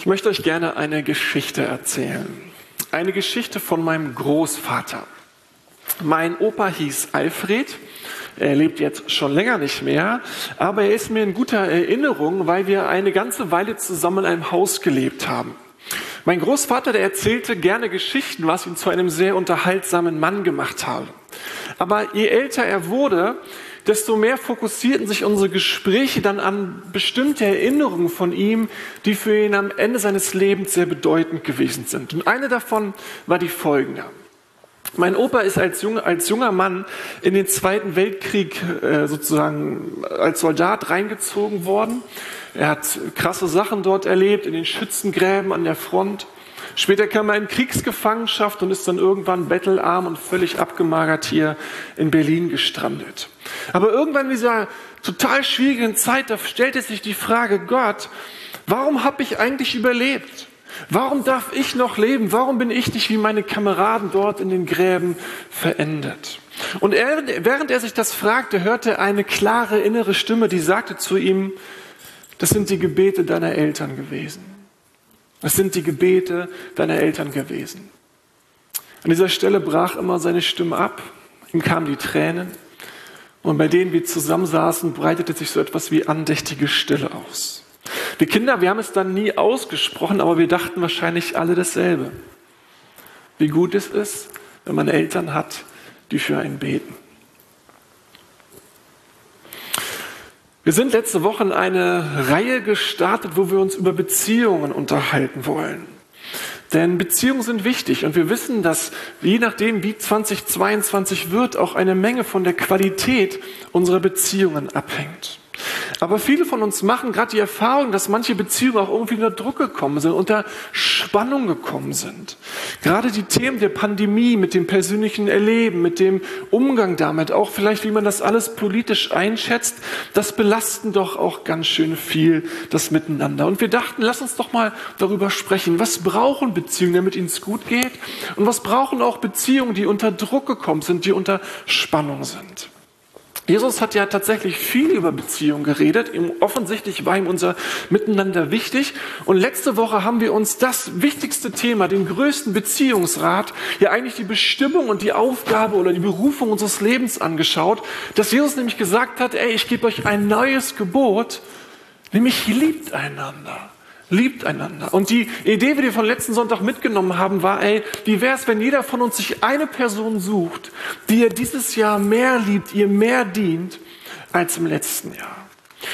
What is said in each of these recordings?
Ich möchte euch gerne eine Geschichte erzählen. Eine Geschichte von meinem Großvater. Mein Opa hieß Alfred. Er lebt jetzt schon länger nicht mehr, aber er ist mir in guter Erinnerung, weil wir eine ganze Weile zusammen in einem Haus gelebt haben. Mein Großvater, der erzählte gerne Geschichten, was ihn zu einem sehr unterhaltsamen Mann gemacht habe. Aber je älter er wurde, desto mehr fokussierten sich unsere Gespräche dann an bestimmte Erinnerungen von ihm, die für ihn am Ende seines Lebens sehr bedeutend gewesen sind. Und eine davon war die folgende. Mein Opa ist als, jung, als junger Mann in den Zweiten Weltkrieg äh, sozusagen als Soldat reingezogen worden. Er hat krasse Sachen dort erlebt, in den Schützengräben an der Front. Später kam er in Kriegsgefangenschaft und ist dann irgendwann bettelarm und völlig abgemagert hier in Berlin gestrandet. Aber irgendwann in dieser total schwierigen Zeit, da stellte sich die Frage, Gott, warum habe ich eigentlich überlebt? Warum darf ich noch leben? Warum bin ich nicht wie meine Kameraden dort in den Gräben verendet? Und er, während er sich das fragte, hörte er eine klare innere Stimme, die sagte zu ihm, das sind die Gebete deiner Eltern gewesen. Das sind die Gebete deiner Eltern gewesen. An dieser Stelle brach immer seine Stimme ab, ihm kamen die Tränen und bei denen wir zusammensaßen, breitete sich so etwas wie andächtige Stille aus. Wir Kinder, wir haben es dann nie ausgesprochen, aber wir dachten wahrscheinlich alle dasselbe. Wie gut es ist, wenn man Eltern hat, die für einen beten. Wir sind letzte Woche in eine Reihe gestartet, wo wir uns über Beziehungen unterhalten wollen. Denn Beziehungen sind wichtig und wir wissen, dass je nachdem, wie 2022 wird, auch eine Menge von der Qualität unserer Beziehungen abhängt. Aber viele von uns machen gerade die Erfahrung, dass manche Beziehungen auch irgendwie unter Druck gekommen sind, unter Spannung gekommen sind. Gerade die Themen der Pandemie mit dem persönlichen Erleben, mit dem Umgang damit, auch vielleicht wie man das alles politisch einschätzt, das belasten doch auch ganz schön viel das Miteinander. Und wir dachten, lass uns doch mal darüber sprechen. Was brauchen Beziehungen, damit ihnen es gut geht? Und was brauchen auch Beziehungen, die unter Druck gekommen sind, die unter Spannung sind? Jesus hat ja tatsächlich viel über Beziehung geredet. Offensichtlich war ihm unser Miteinander wichtig. Und letzte Woche haben wir uns das wichtigste Thema, den größten Beziehungsrat, ja eigentlich die Bestimmung und die Aufgabe oder die Berufung unseres Lebens angeschaut, dass Jesus nämlich gesagt hat, ey, ich gebe euch ein neues Gebot, nämlich liebt einander. Liebt einander. Und die Idee, die wir von letzten Sonntag mitgenommen haben, war, ey, wie wäre es, wenn jeder von uns sich eine Person sucht, die ihr dieses Jahr mehr liebt, ihr mehr dient als im letzten Jahr?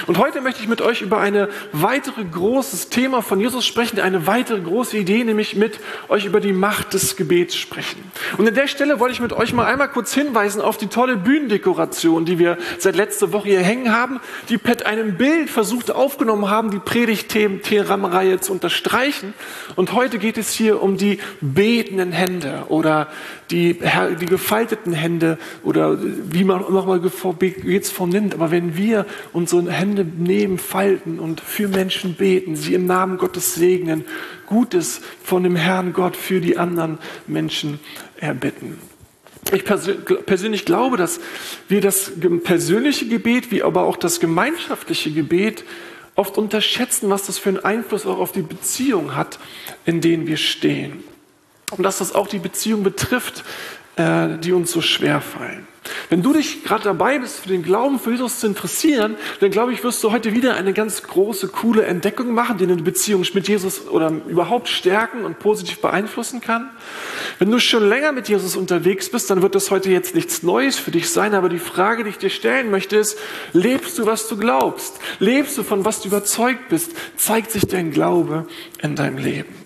Und heute möchte ich mit euch über ein weitere großes Thema von Jesus sprechen, eine weitere große Idee, nämlich mit euch über die Macht des Gebets sprechen. Und an der Stelle wollte ich mit euch mal einmal kurz hinweisen auf die tolle Bühnendekoration, die wir seit letzter Woche hier hängen haben, die mit einem Bild versucht aufgenommen haben, die Predigt-Themenreihe zu unterstreichen. Und heute geht es hier um die betenden Hände oder die, die gefalteten Hände oder wie man nochmal jetzt von nimmt. Aber wenn wir unsere Hände nehmen, falten und für Menschen beten, sie im Namen Gottes segnen, Gutes von dem Herrn Gott für die anderen Menschen erbitten. Ich persönlich glaube, dass wir das persönliche Gebet, wie aber auch das gemeinschaftliche Gebet oft unterschätzen, was das für einen Einfluss auch auf die Beziehung hat, in denen wir stehen. Und dass das auch die Beziehung betrifft, äh, die uns so schwer fallen. Wenn du dich gerade dabei bist, für den Glauben für Jesus zu interessieren, dann glaube ich, wirst du heute wieder eine ganz große, coole Entdeckung machen, die eine Beziehung mit Jesus oder überhaupt stärken und positiv beeinflussen kann. Wenn du schon länger mit Jesus unterwegs bist, dann wird das heute jetzt nichts Neues für dich sein, aber die Frage, die ich dir stellen möchte, ist, lebst du, was du glaubst? Lebst du, von was du überzeugt bist? Zeigt sich dein Glaube in deinem Leben?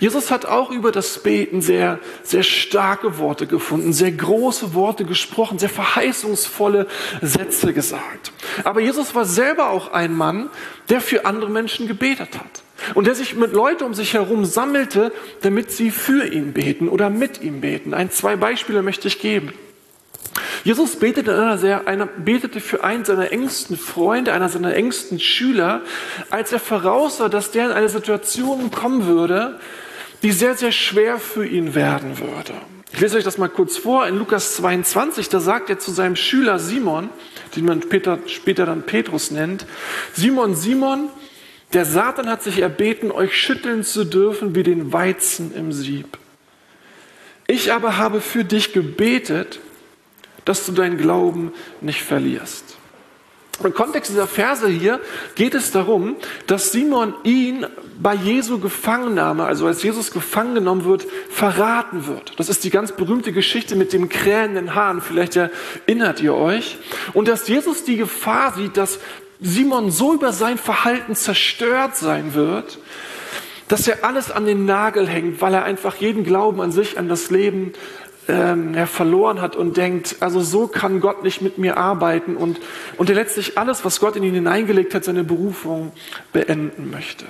Jesus hat auch über das Beten sehr, sehr starke Worte gefunden, sehr große Worte gesprochen, sehr verheißungsvolle Sätze gesagt. Aber Jesus war selber auch ein Mann, der für andere Menschen gebetet hat. Und der sich mit Leuten um sich herum sammelte, damit sie für ihn beten oder mit ihm beten. Ein, zwei Beispiele möchte ich geben. Jesus betete, sehr, einer, betete für einen seiner engsten Freunde, einer seiner engsten Schüler, als er voraussah, dass der in eine Situation kommen würde, die sehr, sehr schwer für ihn werden würde. Ich lese euch das mal kurz vor. In Lukas 22, da sagt er zu seinem Schüler Simon, den man später, später dann Petrus nennt, Simon, Simon, der Satan hat sich erbeten, euch schütteln zu dürfen wie den Weizen im Sieb. Ich aber habe für dich gebetet, dass du deinen Glauben nicht verlierst. Im Kontext dieser Verse hier geht es darum, dass Simon ihn bei Jesu Gefangennahme, also als Jesus gefangen genommen wird, verraten wird. Das ist die ganz berühmte Geschichte mit dem krähenden Hahn. Vielleicht erinnert ihr euch. Und dass Jesus die Gefahr sieht, dass Simon so über sein Verhalten zerstört sein wird, dass er alles an den Nagel hängt, weil er einfach jeden Glauben an sich, an das Leben ähm, er verloren hat und denkt, also so kann Gott nicht mit mir arbeiten und, und er letztlich alles, was Gott in ihn hineingelegt hat, seine Berufung beenden möchte.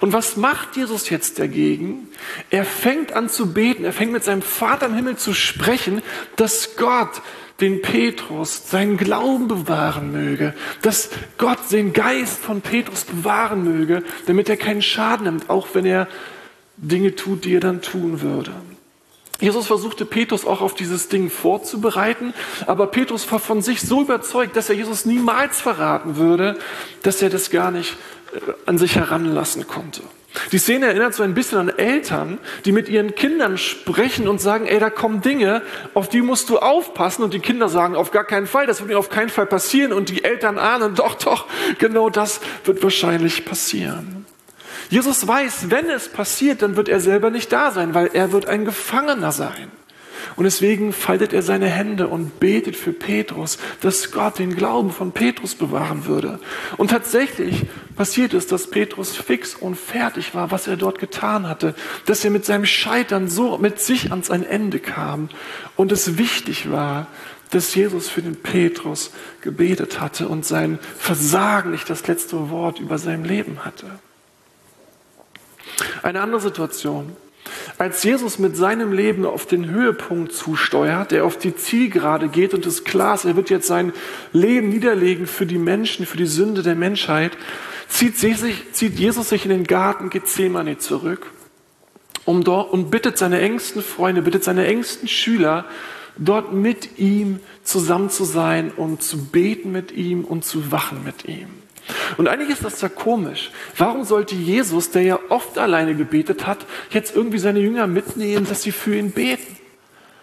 Und was macht Jesus jetzt dagegen? Er fängt an zu beten, er fängt mit seinem Vater im Himmel zu sprechen, dass Gott den Petrus seinen Glauben bewahren möge, dass Gott den Geist von Petrus bewahren möge, damit er keinen Schaden nimmt, auch wenn er Dinge tut, die er dann tun würde. Jesus versuchte Petrus auch auf dieses Ding vorzubereiten, aber Petrus war von sich so überzeugt, dass er Jesus niemals verraten würde, dass er das gar nicht äh, an sich heranlassen konnte. Die Szene erinnert so ein bisschen an Eltern, die mit ihren Kindern sprechen und sagen, ey, da kommen Dinge, auf die musst du aufpassen. Und die Kinder sagen, auf gar keinen Fall, das wird mir auf keinen Fall passieren. Und die Eltern ahnen, doch, doch, genau das wird wahrscheinlich passieren. Jesus weiß, wenn es passiert, dann wird er selber nicht da sein, weil er wird ein Gefangener sein. Und deswegen faltet er seine Hände und betet für Petrus, dass Gott den Glauben von Petrus bewahren würde. Und tatsächlich passiert es, dass Petrus fix und fertig war, was er dort getan hatte, dass er mit seinem Scheitern so mit sich ans ein Ende kam und es wichtig war, dass Jesus für den Petrus gebetet hatte und sein Versagen nicht das letzte Wort über seinem Leben hatte. Eine andere Situation. Als Jesus mit seinem Leben auf den Höhepunkt zusteuert, der auf die Zielgerade geht und es klar ist, er wird jetzt sein Leben niederlegen für die Menschen, für die Sünde der Menschheit, zieht, Jesus sich in den Garten Gethsemane zurück und bittet seine engsten Freunde, bittet seine engsten Schüler, dort mit ihm zusammen zu sein und zu beten mit ihm und zu wachen mit ihm. Und eigentlich ist das ja komisch. Warum sollte Jesus, der ja oft alleine gebetet hat, jetzt irgendwie seine Jünger mitnehmen, dass sie für ihn beten?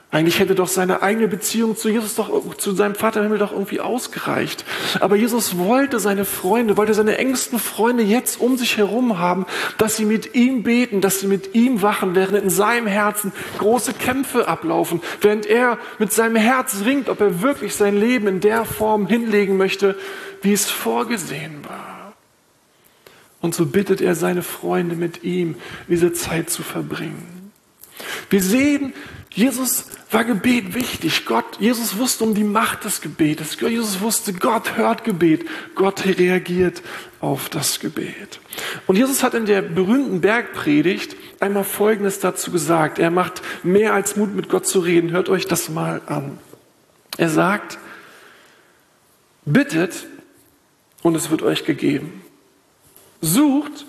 Eigentlich hätte doch seine eigene Beziehung zu Jesus doch, zu seinem Vater im Himmel doch irgendwie ausgereicht. Aber Jesus wollte seine Freunde, wollte seine engsten Freunde jetzt um sich herum haben, dass sie mit ihm beten, dass sie mit ihm wachen, während in seinem Herzen große Kämpfe ablaufen, während er mit seinem Herz ringt, ob er wirklich sein Leben in der Form hinlegen möchte, wie es vorgesehen war. Und so bittet er seine Freunde mit ihm, diese Zeit zu verbringen. Wir sehen, Jesus war Gebet wichtig. Gott, Jesus wusste um die Macht des Gebetes. Jesus wusste, Gott hört Gebet. Gott reagiert auf das Gebet. Und Jesus hat in der berühmten Bergpredigt einmal Folgendes dazu gesagt. Er macht mehr als Mut, mit Gott zu reden. Hört euch das mal an. Er sagt, bittet und es wird euch gegeben. Sucht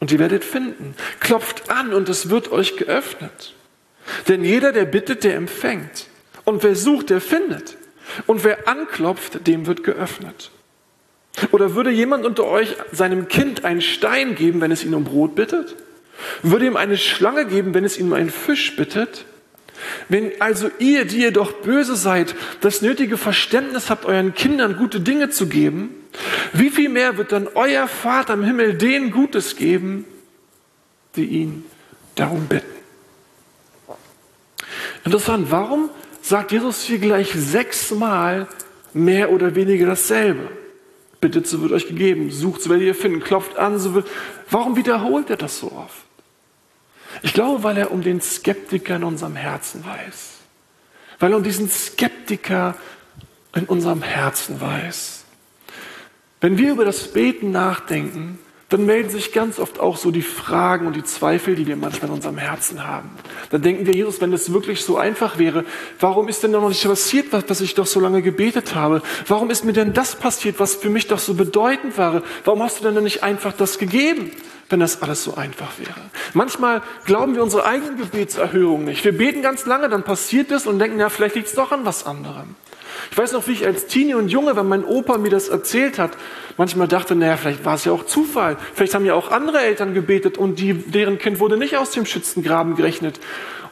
und ihr werdet finden. Klopft an und es wird euch geöffnet. Denn jeder, der bittet, der empfängt. Und wer sucht, der findet. Und wer anklopft, dem wird geöffnet. Oder würde jemand unter euch seinem Kind einen Stein geben, wenn es ihn um Brot bittet? Würde ihm eine Schlange geben, wenn es ihn um einen Fisch bittet? Wenn also ihr, die ihr doch böse seid, das nötige Verständnis habt, euren Kindern gute Dinge zu geben, wie viel mehr wird dann euer Vater im Himmel denen Gutes geben, die ihn darum bitten? Interessant, warum sagt Jesus hier gleich sechsmal mehr oder weniger dasselbe? Bittet, so wird euch gegeben. Sucht, so werdet ihr finden. Klopft an, so wird. Warum wiederholt er das so oft? Ich glaube, weil er um den Skeptiker in unserem Herzen weiß. Weil er um diesen Skeptiker in unserem Herzen weiß. Wenn wir über das Beten nachdenken, dann melden sich ganz oft auch so die Fragen und die Zweifel, die wir manchmal in unserem Herzen haben. Dann denken wir, Jesus, wenn es wirklich so einfach wäre, warum ist denn noch nicht passiert, was ich doch so lange gebetet habe? Warum ist mir denn das passiert, was für mich doch so bedeutend war? Warum hast du denn nicht einfach das gegeben? Wenn das alles so einfach wäre. Manchmal glauben wir unsere eigenen Gebetserhörungen nicht. Wir beten ganz lange, dann passiert es und denken, ja, vielleicht liegt es doch an was anderem. Ich weiß noch, wie ich als Teenie und Junge, wenn mein Opa mir das erzählt hat, manchmal dachte, naja, vielleicht war es ja auch Zufall. Vielleicht haben ja auch andere Eltern gebetet und die, deren Kind wurde nicht aus dem Schützengraben gerechnet.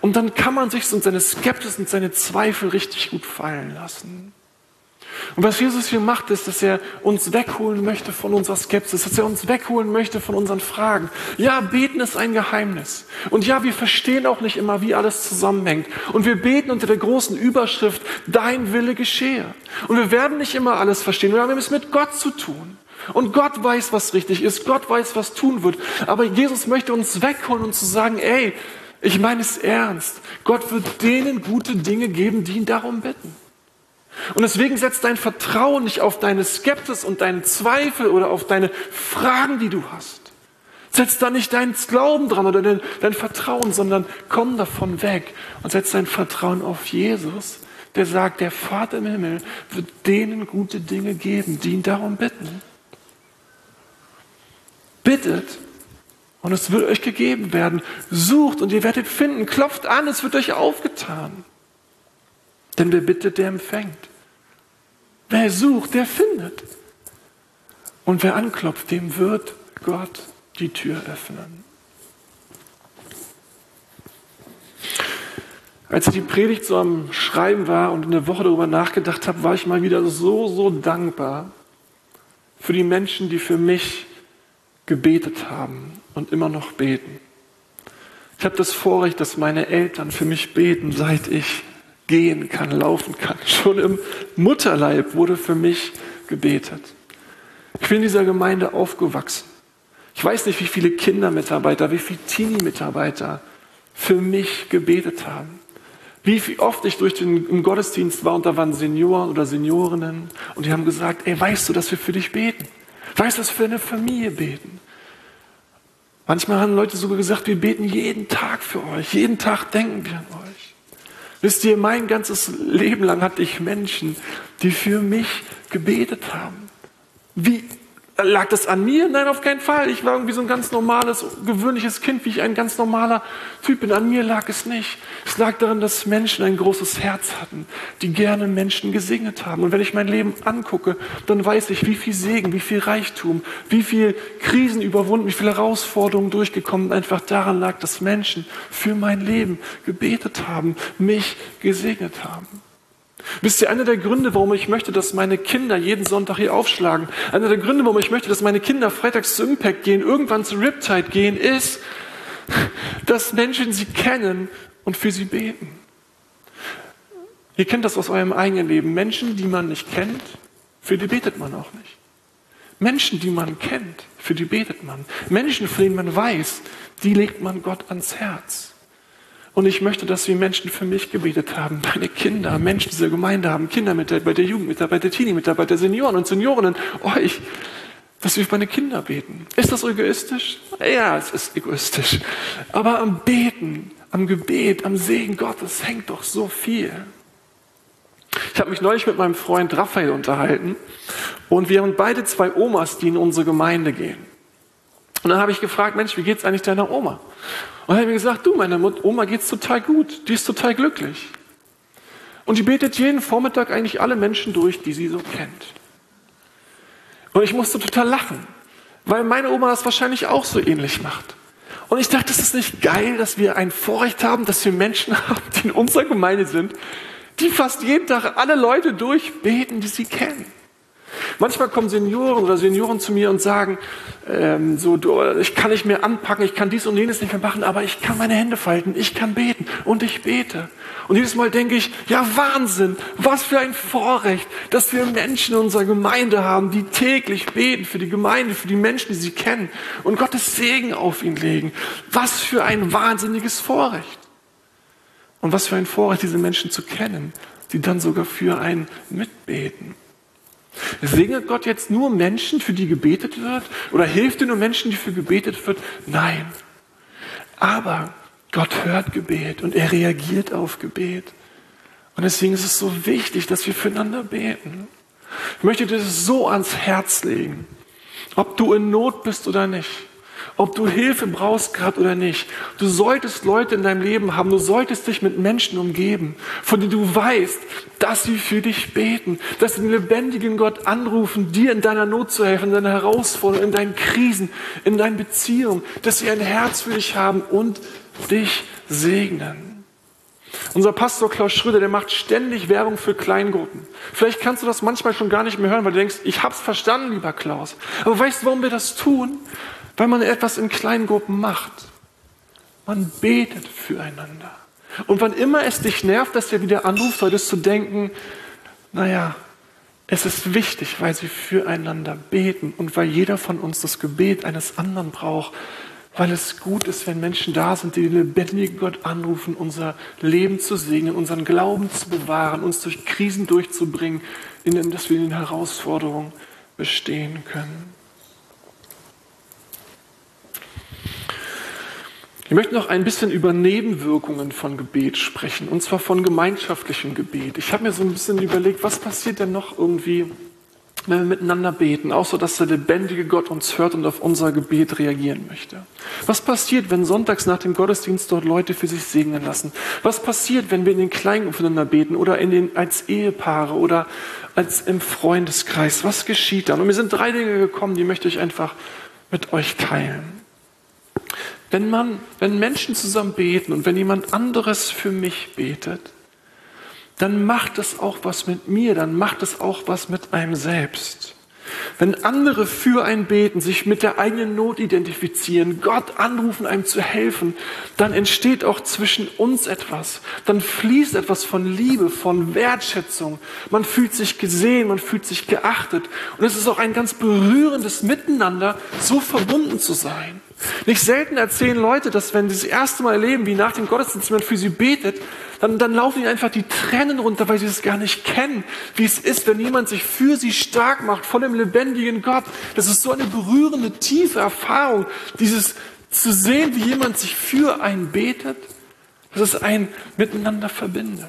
Und dann kann man sich so seine Skepsis und seine Zweifel richtig gut fallen lassen. Und was Jesus hier macht, ist, dass er uns wegholen möchte von unserer Skepsis, dass er uns wegholen möchte von unseren Fragen. Ja, beten ist ein Geheimnis. Und ja, wir verstehen auch nicht immer, wie alles zusammenhängt. Und wir beten unter der großen Überschrift, dein Wille geschehe. Und wir werden nicht immer alles verstehen. Wir haben es mit Gott zu tun. Und Gott weiß, was richtig ist. Gott weiß, was tun wird. Aber Jesus möchte uns wegholen und zu sagen, ey, ich meine es ernst. Gott wird denen gute Dinge geben, die ihn darum bitten. Und deswegen setzt dein Vertrauen nicht auf deine Skepsis und deinen Zweifel oder auf deine Fragen, die du hast. Setz da nicht deinen Glauben dran oder dein, dein Vertrauen, sondern komm davon weg und setz dein Vertrauen auf Jesus, der sagt, der Vater im Himmel wird denen gute Dinge geben, die ihn darum bitten. Bittet und es wird euch gegeben werden. Sucht und ihr werdet finden. Klopft an, es wird euch aufgetan. Denn wer bittet, der empfängt. Wer sucht, der findet. Und wer anklopft, dem wird Gott die Tür öffnen. Als ich die Predigt so am Schreiben war und eine Woche darüber nachgedacht habe, war ich mal wieder so, so dankbar für die Menschen, die für mich gebetet haben und immer noch beten. Ich habe das Vorrecht, dass meine Eltern für mich beten, seit ich gehen kann, laufen kann. Schon im Mutterleib wurde für mich gebetet. Ich bin in dieser Gemeinde aufgewachsen. Ich weiß nicht, wie viele Kindermitarbeiter, wie viele Teenie-Mitarbeiter für mich gebetet haben. Wie oft ich durch den im Gottesdienst war und da waren Senioren oder Seniorinnen und die haben gesagt, ey, weißt du, dass wir für dich beten? Weißt du, dass wir für eine Familie beten? Manchmal haben Leute sogar gesagt, wir beten jeden Tag für euch. Jeden Tag denken wir an euch. Wisst ihr, mein ganzes Leben lang hatte ich Menschen, die für mich gebetet haben. Wie Lag das an mir? Nein, auf keinen Fall. Ich war irgendwie so ein ganz normales, gewöhnliches Kind, wie ich ein ganz normaler Typ bin. An mir lag es nicht. Es lag daran, dass Menschen ein großes Herz hatten, die gerne Menschen gesegnet haben. Und wenn ich mein Leben angucke, dann weiß ich, wie viel Segen, wie viel Reichtum, wie viel Krisen überwunden, wie viele Herausforderungen durchgekommen. Einfach daran lag, dass Menschen für mein Leben gebetet haben, mich gesegnet haben. Wisst ihr, einer der Gründe, warum ich möchte, dass meine Kinder jeden Sonntag hier aufschlagen, einer der Gründe, warum ich möchte, dass meine Kinder freitags zu Impact gehen, irgendwann zu Riptide gehen, ist, dass Menschen sie kennen und für sie beten. Ihr kennt das aus eurem eigenen Leben. Menschen, die man nicht kennt, für die betet man auch nicht. Menschen, die man kennt, für die betet man. Menschen, von denen man weiß, die legt man Gott ans Herz. Und ich möchte, dass wir Menschen für mich gebetet haben, meine Kinder, Menschen dieser Gemeinde haben, Kinder mit der, bei der Jugendmitarbeiter, Teenie-Mitarbeiter, Senioren und Seniorinnen, euch, dass wir für meine Kinder beten. Ist das egoistisch? Ja, es ist egoistisch. Aber am Beten, am Gebet, am Segen Gottes hängt doch so viel. Ich habe mich neulich mit meinem Freund Raphael unterhalten und wir haben beide zwei Omas, die in unsere Gemeinde gehen. Und dann habe ich gefragt, Mensch, wie geht's eigentlich deiner Oma? Und er hat mir gesagt, du, meiner Oma geht's total gut, die ist total glücklich. Und die betet jeden Vormittag eigentlich alle Menschen durch, die sie so kennt. Und ich musste total lachen, weil meine Oma das wahrscheinlich auch so ähnlich macht. Und ich dachte, das ist nicht geil, dass wir ein Vorrecht haben, dass wir Menschen haben, die in unserer Gemeinde sind, die fast jeden Tag alle Leute durchbeten, die sie kennen. Manchmal kommen Senioren oder Senioren zu mir und sagen, ähm, so, du, ich kann nicht mehr anpacken, ich kann dies und jenes nicht mehr machen, aber ich kann meine Hände falten, ich kann beten und ich bete. Und jedes Mal denke ich, ja Wahnsinn, was für ein Vorrecht, dass wir Menschen in unserer Gemeinde haben, die täglich beten für die Gemeinde, für die Menschen, die sie kennen und Gottes Segen auf ihn legen. Was für ein wahnsinniges Vorrecht. Und was für ein Vorrecht, diese Menschen zu kennen, die dann sogar für einen mitbeten. Segnet Gott jetzt nur Menschen, für die gebetet wird? Oder hilft er nur Menschen, die für gebetet wird? Nein. Aber Gott hört Gebet und er reagiert auf Gebet. Und deswegen ist es so wichtig, dass wir füreinander beten. Ich möchte dir das so ans Herz legen. Ob du in Not bist oder nicht. Ob du Hilfe brauchst gerade oder nicht. Du solltest Leute in deinem Leben haben, du solltest dich mit Menschen umgeben, von denen du weißt, dass sie für dich beten, dass sie den lebendigen Gott anrufen, dir in deiner Not zu helfen, in deiner Herausforderung, in deinen Krisen, in deinen Beziehungen, dass sie ein Herz für dich haben und dich segnen. Unser Pastor Klaus Schröder, der macht ständig Werbung für Kleingruppen. Vielleicht kannst du das manchmal schon gar nicht mehr hören, weil du denkst, ich hab's verstanden, lieber Klaus. Aber weißt du, warum wir das tun? Weil man etwas in Kleingruppen macht. Man betet füreinander. Und wann immer es dich nervt, dass der wieder anruft, solltest du denken, naja, es ist wichtig, weil sie füreinander beten und weil jeder von uns das Gebet eines anderen braucht, weil es gut ist, wenn Menschen da sind, die den lebendigen Gott anrufen, unser Leben zu segnen, unseren Glauben zu bewahren, uns durch Krisen durchzubringen, in dass wir in den Herausforderungen bestehen können. Ich möchte noch ein bisschen über Nebenwirkungen von Gebet sprechen, und zwar von gemeinschaftlichem Gebet. Ich habe mir so ein bisschen überlegt, was passiert denn noch irgendwie, wenn wir miteinander beten, auch so, dass der lebendige Gott uns hört und auf unser Gebet reagieren möchte. Was passiert, wenn sonntags nach dem Gottesdienst dort Leute für sich segnen lassen? Was passiert, wenn wir in den Kleinen aufeinander beten oder in den, als Ehepaare oder als im Freundeskreis? Was geschieht dann? Und mir sind drei Dinge gekommen, die möchte ich einfach mit euch teilen. Wenn man, wenn Menschen zusammen beten und wenn jemand anderes für mich betet, dann macht es auch was mit mir, dann macht es auch was mit einem selbst. Wenn andere für einen beten, sich mit der eigenen Not identifizieren, Gott anrufen, einem zu helfen, dann entsteht auch zwischen uns etwas. Dann fließt etwas von Liebe, von Wertschätzung. Man fühlt sich gesehen, man fühlt sich geachtet. Und es ist auch ein ganz berührendes Miteinander, so verbunden zu sein. Nicht selten erzählen Leute, dass wenn sie das erste Mal erleben, wie nach dem Gottesdienst jemand für sie betet, dann, dann laufen ihnen einfach die Tränen runter, weil sie es gar nicht kennen, wie es ist, wenn jemand sich für sie stark macht von dem lebendigen Gott. Das ist so eine berührende, tiefe Erfahrung, dieses zu sehen, wie jemand sich für einen betet, dass es ein miteinander verbindet.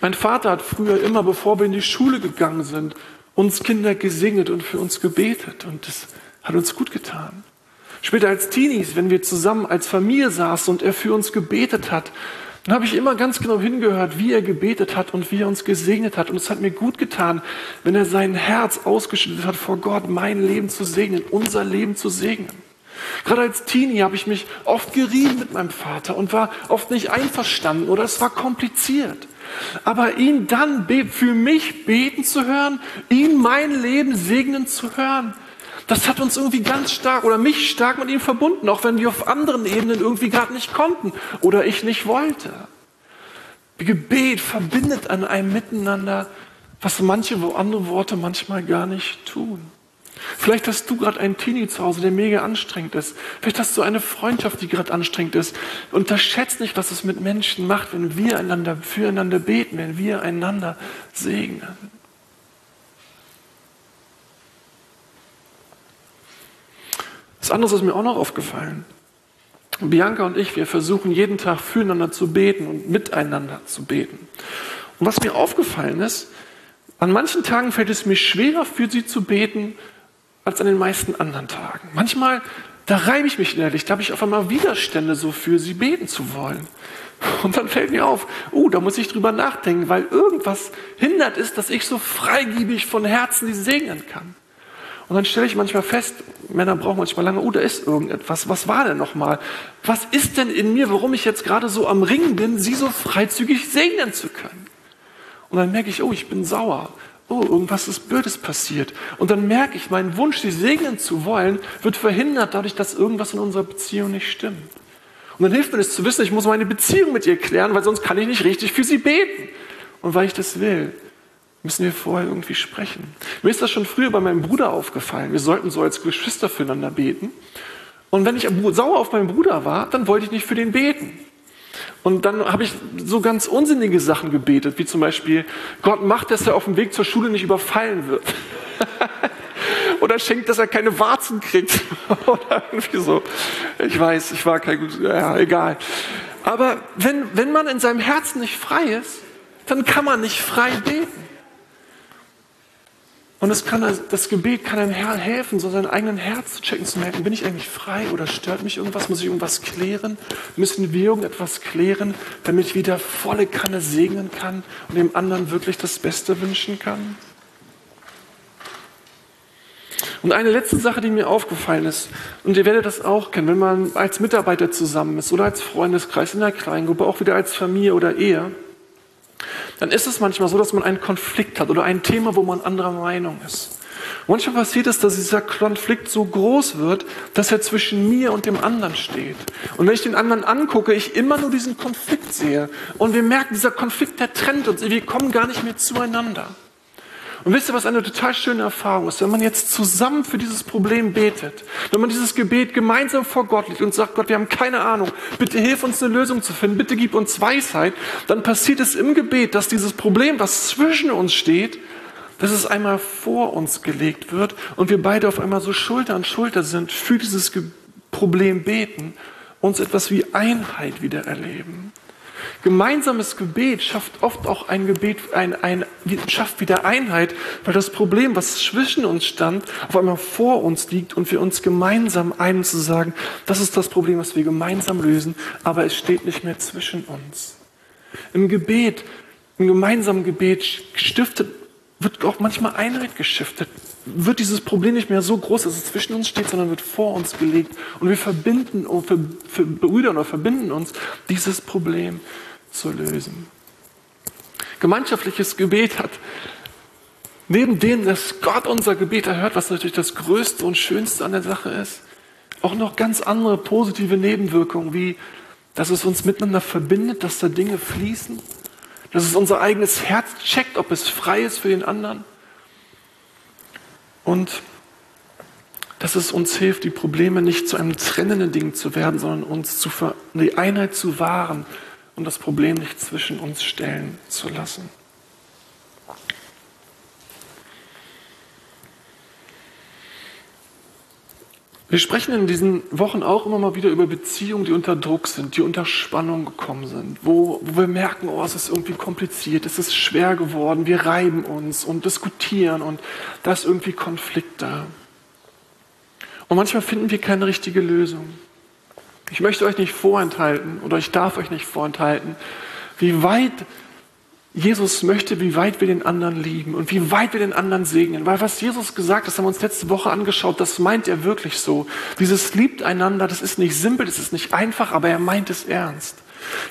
Mein Vater hat früher immer, bevor wir in die Schule gegangen sind, uns Kinder gesegnet und für uns gebetet. Und das hat uns gut getan. Später als Teenies, wenn wir zusammen als Familie saßen und er für uns gebetet hat, dann habe ich immer ganz genau hingehört, wie er gebetet hat und wie er uns gesegnet hat. Und es hat mir gut getan, wenn er sein Herz ausgeschüttet hat vor Gott, mein Leben zu segnen, unser Leben zu segnen. Gerade als Teenie habe ich mich oft gerieben mit meinem Vater und war oft nicht einverstanden oder es war kompliziert. Aber ihn dann für mich beten zu hören, ihn mein Leben segnen zu hören, das hat uns irgendwie ganz stark oder mich stark mit ihm verbunden, auch wenn wir auf anderen Ebenen irgendwie gerade nicht konnten oder ich nicht wollte. Gebet verbindet an einem Miteinander, was manche andere Worte manchmal gar nicht tun. Vielleicht hast du gerade einen Teenie zu Hause, der mega anstrengend ist. Vielleicht hast du eine Freundschaft, die gerade anstrengend ist. Unterschätzt nicht, was es mit Menschen macht, wenn wir einander füreinander beten, wenn wir einander segnen. Das andere ist mir auch noch aufgefallen. Bianca und ich, wir versuchen jeden Tag füreinander zu beten und miteinander zu beten. Und was mir aufgefallen ist, an manchen Tagen fällt es mir schwerer, für sie zu beten, als an den meisten anderen Tagen. Manchmal, da reibe ich mich innerlich, da habe ich auf einmal Widerstände, so für sie beten zu wollen. Und dann fällt mir auf, uh, da muss ich drüber nachdenken, weil irgendwas hindert ist, dass ich so freigiebig von Herzen sie segnen kann. Und dann stelle ich manchmal fest, Männer brauchen manchmal lange, oh, da ist irgendetwas. Was war denn nochmal? Was ist denn in mir, warum ich jetzt gerade so am Ringen bin, sie so freizügig segnen zu können? Und dann merke ich, oh, ich bin sauer. Oh, irgendwas ist Blödes passiert. Und dann merke ich, mein Wunsch, sie segnen zu wollen, wird verhindert dadurch, dass irgendwas in unserer Beziehung nicht stimmt. Und dann hilft mir es zu wissen, ich muss meine Beziehung mit ihr klären, weil sonst kann ich nicht richtig für sie beten. Und weil ich das will, müssen wir vorher irgendwie sprechen. Mir ist das schon früher bei meinem Bruder aufgefallen. Wir sollten so als Geschwister füreinander beten. Und wenn ich sauer auf meinen Bruder war, dann wollte ich nicht für den beten. Und dann habe ich so ganz unsinnige Sachen gebetet, wie zum Beispiel, Gott macht, dass er auf dem Weg zur Schule nicht überfallen wird. Oder schenkt, dass er keine Warzen kriegt. Oder irgendwie so. Ich weiß, ich war kein gut, ja, egal. Aber wenn, wenn man in seinem Herzen nicht frei ist, dann kann man nicht frei beten. Und es kann, das Gebet kann einem helfen, so seinen eigenen Herz zu checken, zu merken, bin ich eigentlich frei oder stört mich irgendwas? Muss ich irgendwas klären? Müssen wir irgendetwas klären, damit ich wieder volle Kanne segnen kann und dem anderen wirklich das Beste wünschen kann? Und eine letzte Sache, die mir aufgefallen ist, und ihr werdet das auch kennen, wenn man als Mitarbeiter zusammen ist oder als Freundeskreis in einer Kleingruppe, auch wieder als Familie oder Ehe, dann ist es manchmal so, dass man einen Konflikt hat oder ein Thema, wo man anderer Meinung ist. Manchmal passiert es, dass dieser Konflikt so groß wird, dass er zwischen mir und dem anderen steht. Und wenn ich den anderen angucke, ich immer nur diesen Konflikt sehe. Und wir merken, dieser Konflikt, der trennt uns. Wir kommen gar nicht mehr zueinander. Und wisst ihr, was eine total schöne Erfahrung ist? Wenn man jetzt zusammen für dieses Problem betet, wenn man dieses Gebet gemeinsam vor Gott liegt und sagt, Gott, wir haben keine Ahnung, bitte hilf uns eine Lösung zu finden, bitte gib uns Weisheit, dann passiert es im Gebet, dass dieses Problem, was zwischen uns steht, dass es einmal vor uns gelegt wird und wir beide auf einmal so Schulter an Schulter sind, für dieses Problem beten, uns etwas wie Einheit wieder erleben. Gemeinsames Gebet schafft oft auch ein Gebet, ein, ein, schafft wieder Einheit, weil das Problem, was zwischen uns stand, auf einmal vor uns liegt und wir uns gemeinsam einen zu sagen, das ist das Problem, was wir gemeinsam lösen, aber es steht nicht mehr zwischen uns. Im Gebet, im gemeinsamen Gebet stiftet, wird auch manchmal Einheit geschiftet, wird dieses Problem nicht mehr so groß, dass es zwischen uns steht, sondern wird vor uns gelegt und wir verbinden, für, für Brüder oder verbinden uns dieses Problem zu lösen. Gemeinschaftliches Gebet hat neben dem, dass Gott unser Gebet erhört, was natürlich das Größte und Schönste an der Sache ist, auch noch ganz andere positive Nebenwirkungen, wie dass es uns miteinander verbindet, dass da Dinge fließen, dass es unser eigenes Herz checkt, ob es frei ist für den anderen und dass es uns hilft, die Probleme nicht zu einem trennenden Ding zu werden, sondern uns zu, die Einheit zu wahren und das Problem nicht zwischen uns stellen zu lassen. Wir sprechen in diesen Wochen auch immer mal wieder über Beziehungen, die unter Druck sind, die unter Spannung gekommen sind, wo, wo wir merken, oh, es ist irgendwie kompliziert, es ist schwer geworden, wir reiben uns und diskutieren und da ist irgendwie Konflikt da. Und manchmal finden wir keine richtige Lösung. Ich möchte euch nicht vorenthalten oder ich darf euch nicht vorenthalten, wie weit Jesus möchte, wie weit wir den anderen lieben und wie weit wir den anderen segnen. Weil was Jesus gesagt hat, das haben wir uns letzte Woche angeschaut, das meint er wirklich so. Dieses liebt einander, das ist nicht simpel, das ist nicht einfach, aber er meint es ernst.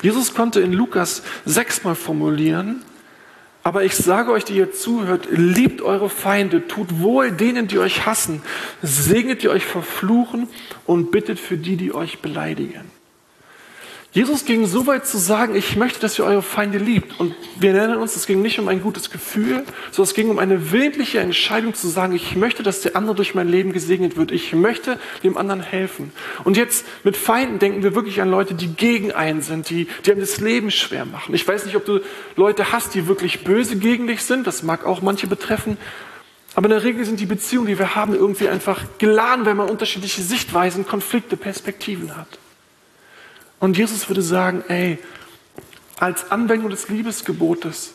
Jesus konnte in Lukas sechsmal formulieren, aber ich sage euch, die ihr zuhört, liebt eure Feinde, tut wohl denen, die euch hassen, segnet die euch verfluchen und bittet für die, die euch beleidigen. Jesus ging so weit zu sagen, ich möchte, dass ihr eure Feinde liebt. Und wir erinnern uns, es ging nicht um ein gutes Gefühl, sondern es ging um eine willentliche Entscheidung zu sagen, ich möchte, dass der andere durch mein Leben gesegnet wird. Ich möchte dem anderen helfen. Und jetzt mit Feinden denken wir wirklich an Leute, die gegen einen sind, die, die einem das Leben schwer machen. Ich weiß nicht, ob du Leute hast, die wirklich böse gegen dich sind. Das mag auch manche betreffen. Aber in der Regel sind die Beziehungen, die wir haben, irgendwie einfach geladen, weil man unterschiedliche Sichtweisen, Konflikte, Perspektiven hat. Und Jesus würde sagen, ey, als Anwendung des Liebesgebotes,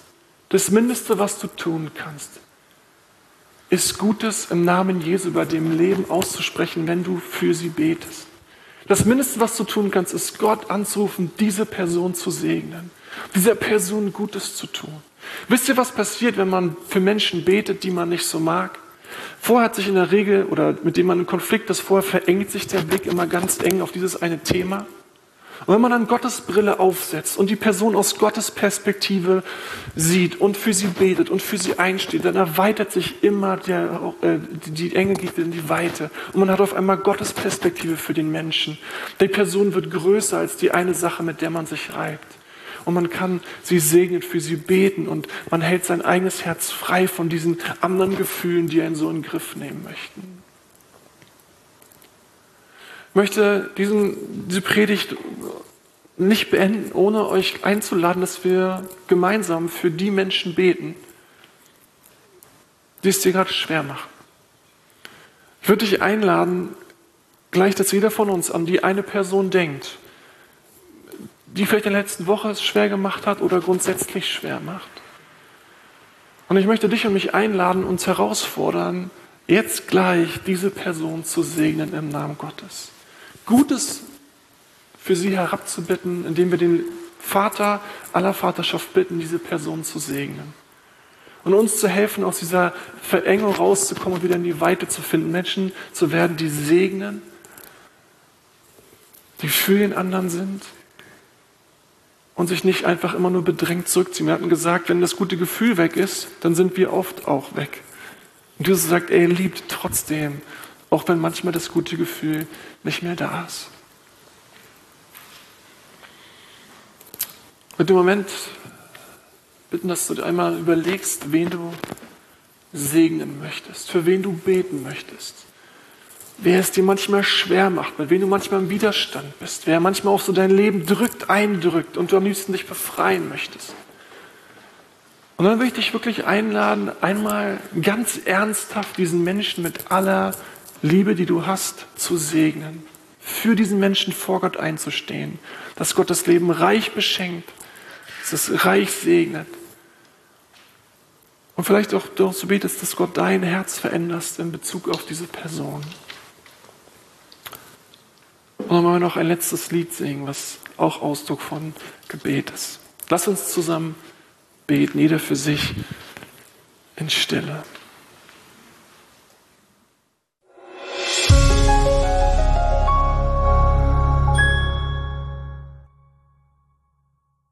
das Mindeste, was du tun kannst, ist Gutes im Namen Jesu über dem Leben auszusprechen, wenn du für sie betest. Das Mindeste, was du tun kannst, ist Gott anzurufen, diese Person zu segnen, dieser Person Gutes zu tun. Wisst ihr, was passiert, wenn man für Menschen betet, die man nicht so mag? Vorher hat sich in der Regel, oder mit dem man in Konflikt ist, vorher verengt sich der Blick immer ganz eng auf dieses eine Thema. Und wenn man dann Gottes Brille aufsetzt und die Person aus Gottes Perspektive sieht und für sie betet und für sie einsteht, dann erweitert sich immer der, äh, die Enge geht in die Weite. Und man hat auf einmal Gottes Perspektive für den Menschen. Die Person wird größer als die eine Sache, mit der man sich reibt. Und man kann sie segnen, für sie beten und man hält sein eigenes Herz frei von diesen anderen Gefühlen, die einen so in den Griff nehmen möchten. Möchte diesen, diese Predigt nicht beenden, ohne euch einzuladen, dass wir gemeinsam für die Menschen beten, die es dir gerade schwer machen. Ich würde dich einladen, gleich, dass jeder von uns an die eine Person denkt, die vielleicht in der letzten Woche es schwer gemacht hat oder grundsätzlich schwer macht. Und ich möchte dich und mich einladen, uns herausfordern, jetzt gleich diese Person zu segnen im Namen Gottes. Gutes für sie herabzubitten, indem wir den Vater aller Vaterschaft bitten, diese Person zu segnen. Und uns zu helfen, aus dieser Verengung rauszukommen und wieder in die Weite zu finden, Menschen zu werden, die segnen, die für den anderen sind und sich nicht einfach immer nur bedrängt zurückziehen. Wir hatten gesagt, wenn das gute Gefühl weg ist, dann sind wir oft auch weg. Und Jesus sagt, er liebt trotzdem, auch wenn manchmal das gute Gefühl nicht mehr da ist. Mit dem Moment bitten, dass du dir einmal überlegst, wen du segnen möchtest, für wen du beten möchtest. Wer es dir manchmal schwer macht, mit wem du manchmal im Widerstand bist, wer manchmal auch so dein Leben drückt, eindrückt und du am liebsten dich befreien möchtest. Und dann will ich dich wirklich einladen, einmal ganz ernsthaft diesen Menschen mit aller Liebe, die du hast, zu segnen. Für diesen Menschen vor Gott einzustehen. Dass Gott das Leben reich beschenkt. Dass es reich segnet. Und vielleicht auch so betest, dass Gott dein Herz veränderst in Bezug auf diese Person. Und dann wollen wir noch ein letztes Lied singen, was auch Ausdruck von Gebet ist. Lass uns zusammen beten, jeder für sich in Stille.